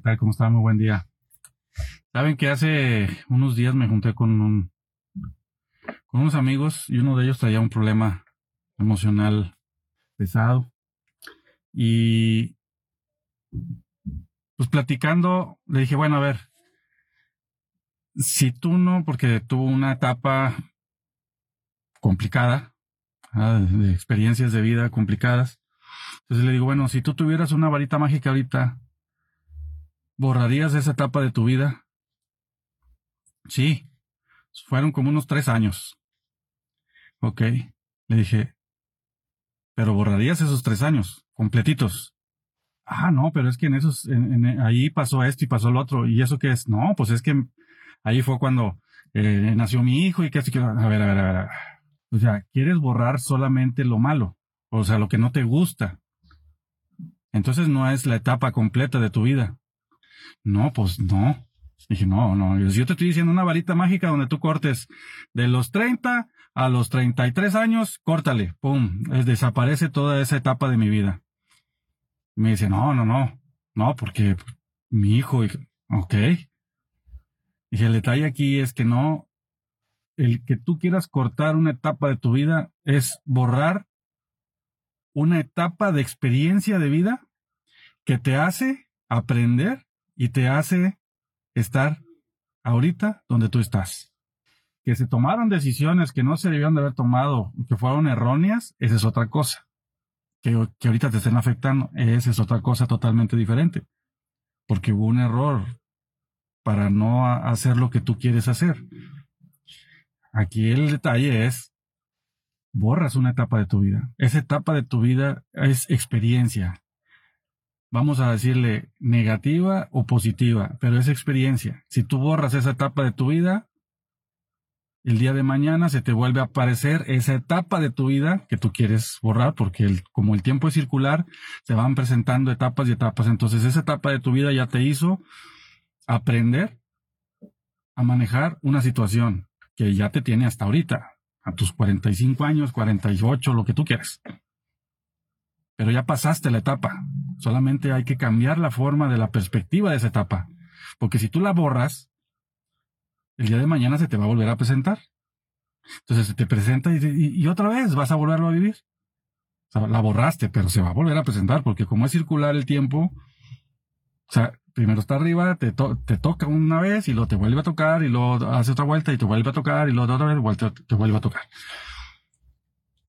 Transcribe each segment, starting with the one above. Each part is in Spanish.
¿Qué tal? ¿Cómo está? Muy buen día. Saben que hace unos días me junté con un con unos amigos y uno de ellos traía un problema emocional pesado y pues platicando le dije, bueno, a ver, si tú no, porque tuvo una etapa complicada, de experiencias de vida complicadas, entonces le digo, bueno, si tú tuvieras una varita mágica ahorita, ¿borrarías esa etapa de tu vida? Sí, fueron como unos tres años. Ok, le dije, pero borrarías esos tres años, completitos. Ah, no, pero es que en esos, ahí pasó esto y pasó lo otro. ¿Y eso qué es? No, pues es que ahí fue cuando eh, nació mi hijo y que así que, a ver, a ver, a ver. O sea, quieres borrar solamente lo malo, o sea, lo que no te gusta. Entonces no es la etapa completa de tu vida. No, pues no. Dije, no, no, yo te estoy diciendo una varita mágica donde tú cortes de los 30 a los 33 años, córtale, pum, desaparece toda esa etapa de mi vida. me dice, no, no, no, no, porque mi hijo, ok. Dije, el detalle aquí es que no, el que tú quieras cortar una etapa de tu vida es borrar una etapa de experiencia de vida que te hace aprender y te hace estar ahorita donde tú estás. Que se tomaron decisiones que no se debían de haber tomado, que fueron erróneas, esa es otra cosa. Que, que ahorita te estén afectando, esa es otra cosa totalmente diferente. Porque hubo un error para no hacer lo que tú quieres hacer. Aquí el detalle es, borras una etapa de tu vida. Esa etapa de tu vida es experiencia, vamos a decirle, negativa o positiva, pero es experiencia. Si tú borras esa etapa de tu vida, el día de mañana se te vuelve a aparecer esa etapa de tu vida que tú quieres borrar, porque como el tiempo es circular, se van presentando etapas y etapas. Entonces esa etapa de tu vida ya te hizo aprender a manejar una situación que ya te tiene hasta ahorita, a tus 45 años, 48, lo que tú quieras pero ya pasaste la etapa. Solamente hay que cambiar la forma de la perspectiva de esa etapa. Porque si tú la borras, el día de mañana se te va a volver a presentar. Entonces se te presenta y, otra vez vas a volverlo a vivir. la borraste, pero se va a volver a presentar porque como es circular el tiempo, o sea, primero está arriba, te, te toca una vez y luego te vuelve a tocar y luego hace otra vuelta y te vuelve a tocar y luego otra vez te vuelve a tocar.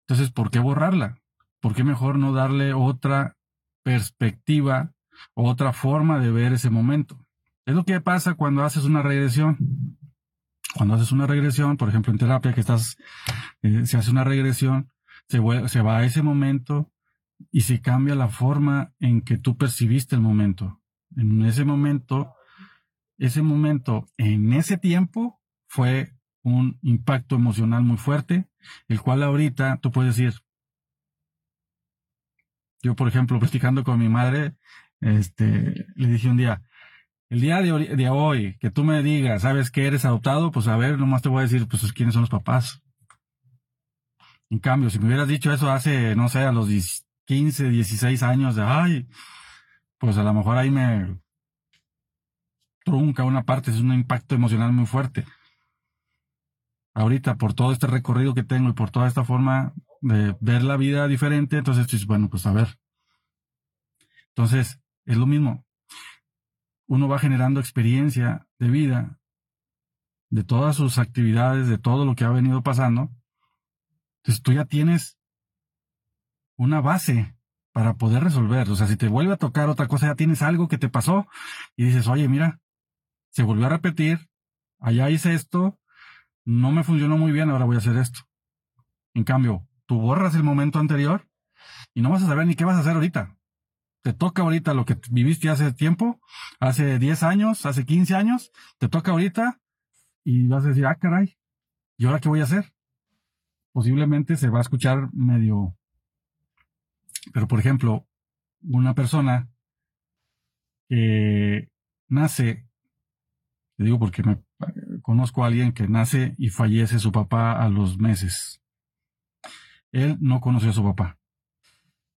Entonces, ¿por qué borrarla? ¿Por qué mejor no darle otra perspectiva, otra forma de ver ese momento? Es lo que pasa cuando haces una regresión. Cuando haces una regresión, por ejemplo en terapia que estás, eh, se hace una regresión, se, se va a ese momento y se cambia la forma en que tú percibiste el momento. En ese momento, ese momento, en ese tiempo, fue un impacto emocional muy fuerte, el cual ahorita tú puedes decir, yo, por ejemplo, platicando con mi madre, este, le dije un día, el día de, hoy, que tú me digas, sabes que eres adoptado, pues a ver, nomás te voy a decir, pues quiénes son los papás. En cambio, si me hubieras dicho eso hace, no sé, a los 15, 16 años, de, ay, pues a lo mejor ahí me trunca una parte, es un impacto emocional muy fuerte. Ahorita, por todo este recorrido que tengo y por toda esta forma de ver la vida diferente, entonces dices, bueno, pues a ver. Entonces, es lo mismo. Uno va generando experiencia de vida, de todas sus actividades, de todo lo que ha venido pasando. Entonces tú ya tienes una base para poder resolver. O sea, si te vuelve a tocar otra cosa, ya tienes algo que te pasó y dices, oye, mira, se volvió a repetir, allá hice esto, no me funcionó muy bien, ahora voy a hacer esto. En cambio, tú borras el momento anterior y no vas a saber ni qué vas a hacer ahorita. Te toca ahorita lo que viviste hace tiempo, hace 10 años, hace 15 años, te toca ahorita y vas a decir, ah, caray, ¿y ahora qué voy a hacer? Posiblemente se va a escuchar medio... Pero, por ejemplo, una persona que nace, te digo porque me conozco a alguien que nace y fallece su papá a los meses. Él no conoció a su papá.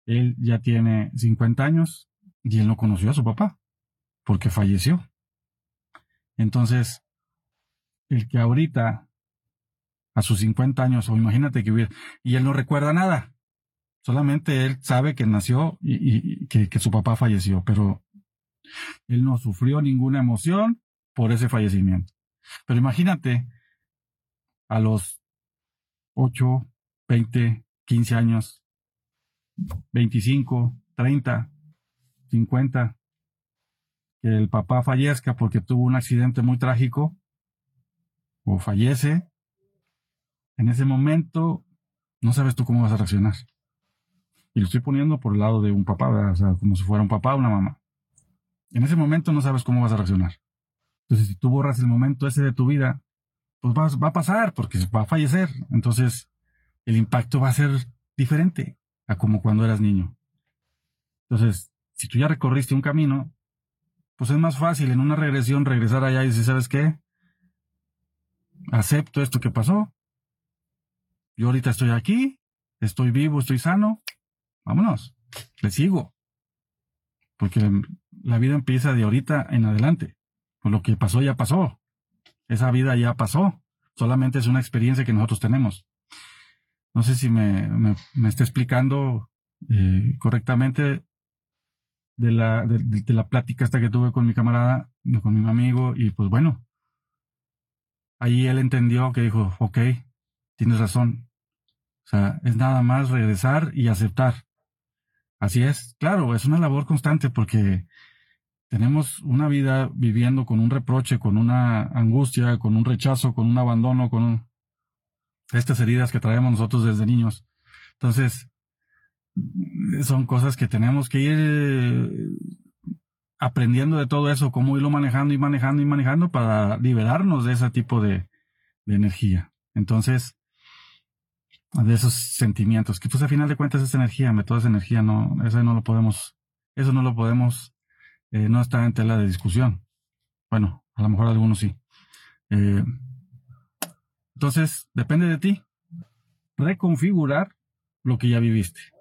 Él ya tiene 50 años y él no conoció a su papá. porque falleció. Entonces, el que ahorita, a sus 50 años, o imagínate que hubiera, y él no recuerda nada, solamente él sabe que nació y, que, que su papá falleció, pero él no sufrió ninguna emoción por ese fallecimiento. Pero imagínate, a los 8, 20, 15 años, 25, 30, 50, que el papá fallezca porque tuvo un accidente muy trágico o fallece, en ese momento no sabes tú cómo vas a reaccionar. Y lo estoy poniendo por el lado de un papá, o sea, como si fuera un papá o una mamá. En ese momento no sabes cómo vas a reaccionar. Entonces, si tú borras el momento ese de tu vida, pues va, va a pasar porque va a fallecer. Entonces, el impacto va a ser diferente a como cuando eras niño. Entonces, si tú ya recorriste un camino, pues es más fácil en una regresión regresar allá y decir, ¿sabes qué? Acepto esto que pasó. Yo ahorita estoy aquí, estoy vivo, estoy sano. Vámonos, le sigo. Porque la vida empieza de ahorita en adelante. Pues lo que pasó ya pasó. Esa vida ya pasó. Solamente es una experiencia que nosotros tenemos. No sé si me, me, está explicando eh, correctamente de la, de, la plática esta que tuve con mi camarada, con mi amigo, y pues bueno, ahí él entendió que dijo, ok, tienes razón. O sea, es nada más regresar y aceptar. Así es, claro, es una labor constante porque tenemos una vida viviendo con un reproche, con una angustia, con un rechazo, con un abandono, con estas heridas que traemos nosotros desde niños. Entonces, son cosas que tenemos que ir eh, aprendiendo de todo eso, cómo irlo manejando y manejando y manejando para liberarnos de ese tipo de, energía. Entonces, de esos sentimientos, que pues al final de cuentas es energía, toda esa energía, no, eso no lo podemos, eso no lo podemos, eh, no está en tela de discusión. Bueno, a lo mejor algunos sí. Eh, entonces, depende de ti. Reconfigurar lo que ya viviste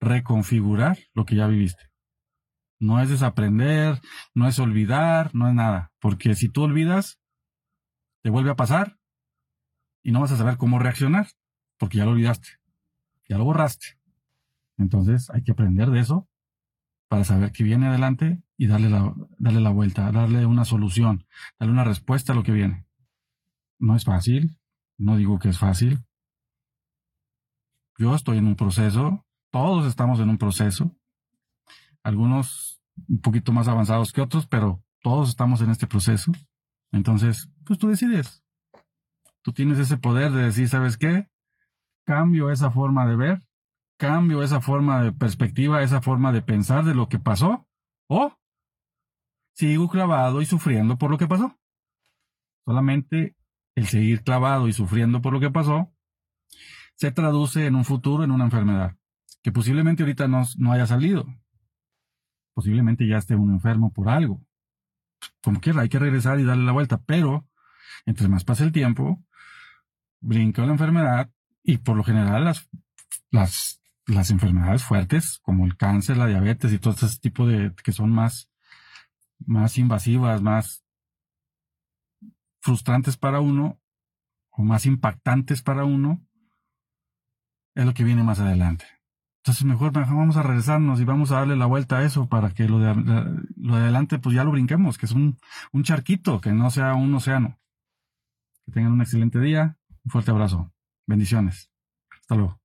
reconfigurar lo que ya viviste. No es desaprender, no es olvidar, no es nada. Porque si tú olvidas, te vuelve a pasar y no vas a saber cómo reaccionar, porque ya lo olvidaste, ya lo borraste. Entonces hay que aprender de eso para saber que viene adelante y darle la, darle la vuelta, darle una solución, darle una respuesta a lo que viene. No es fácil, no digo que es fácil. Yo estoy en un proceso todos estamos en un proceso, algunos un poquito más avanzados que otros, pero todos estamos en este proceso. Entonces, pues tú decides. Tú tienes ese poder de decir, ¿sabes qué? Cambio esa forma de ver, cambio esa forma de perspectiva, esa forma de pensar de lo que pasó, o sigo clavado y sufriendo por lo que pasó. Solamente el seguir clavado y sufriendo por lo que pasó se traduce en un futuro en una enfermedad que posiblemente ahorita no, no haya salido. Posiblemente ya esté un enfermo por algo. Como quiera, hay que regresar y darle la vuelta, pero entre más pasa el tiempo, brinca la enfermedad y por lo general las, las, las enfermedades fuertes, como el cáncer, la diabetes y todo ese tipo de que son más, más invasivas, más frustrantes para uno o más impactantes para uno, es lo que viene más adelante. Entonces mejor, vamos a regresarnos y vamos a darle la vuelta a eso para que lo de, lo de adelante pues ya lo brinquemos, que es un, un charquito, que no sea un océano. Que tengan un excelente día, un fuerte abrazo. Bendiciones. Hasta luego.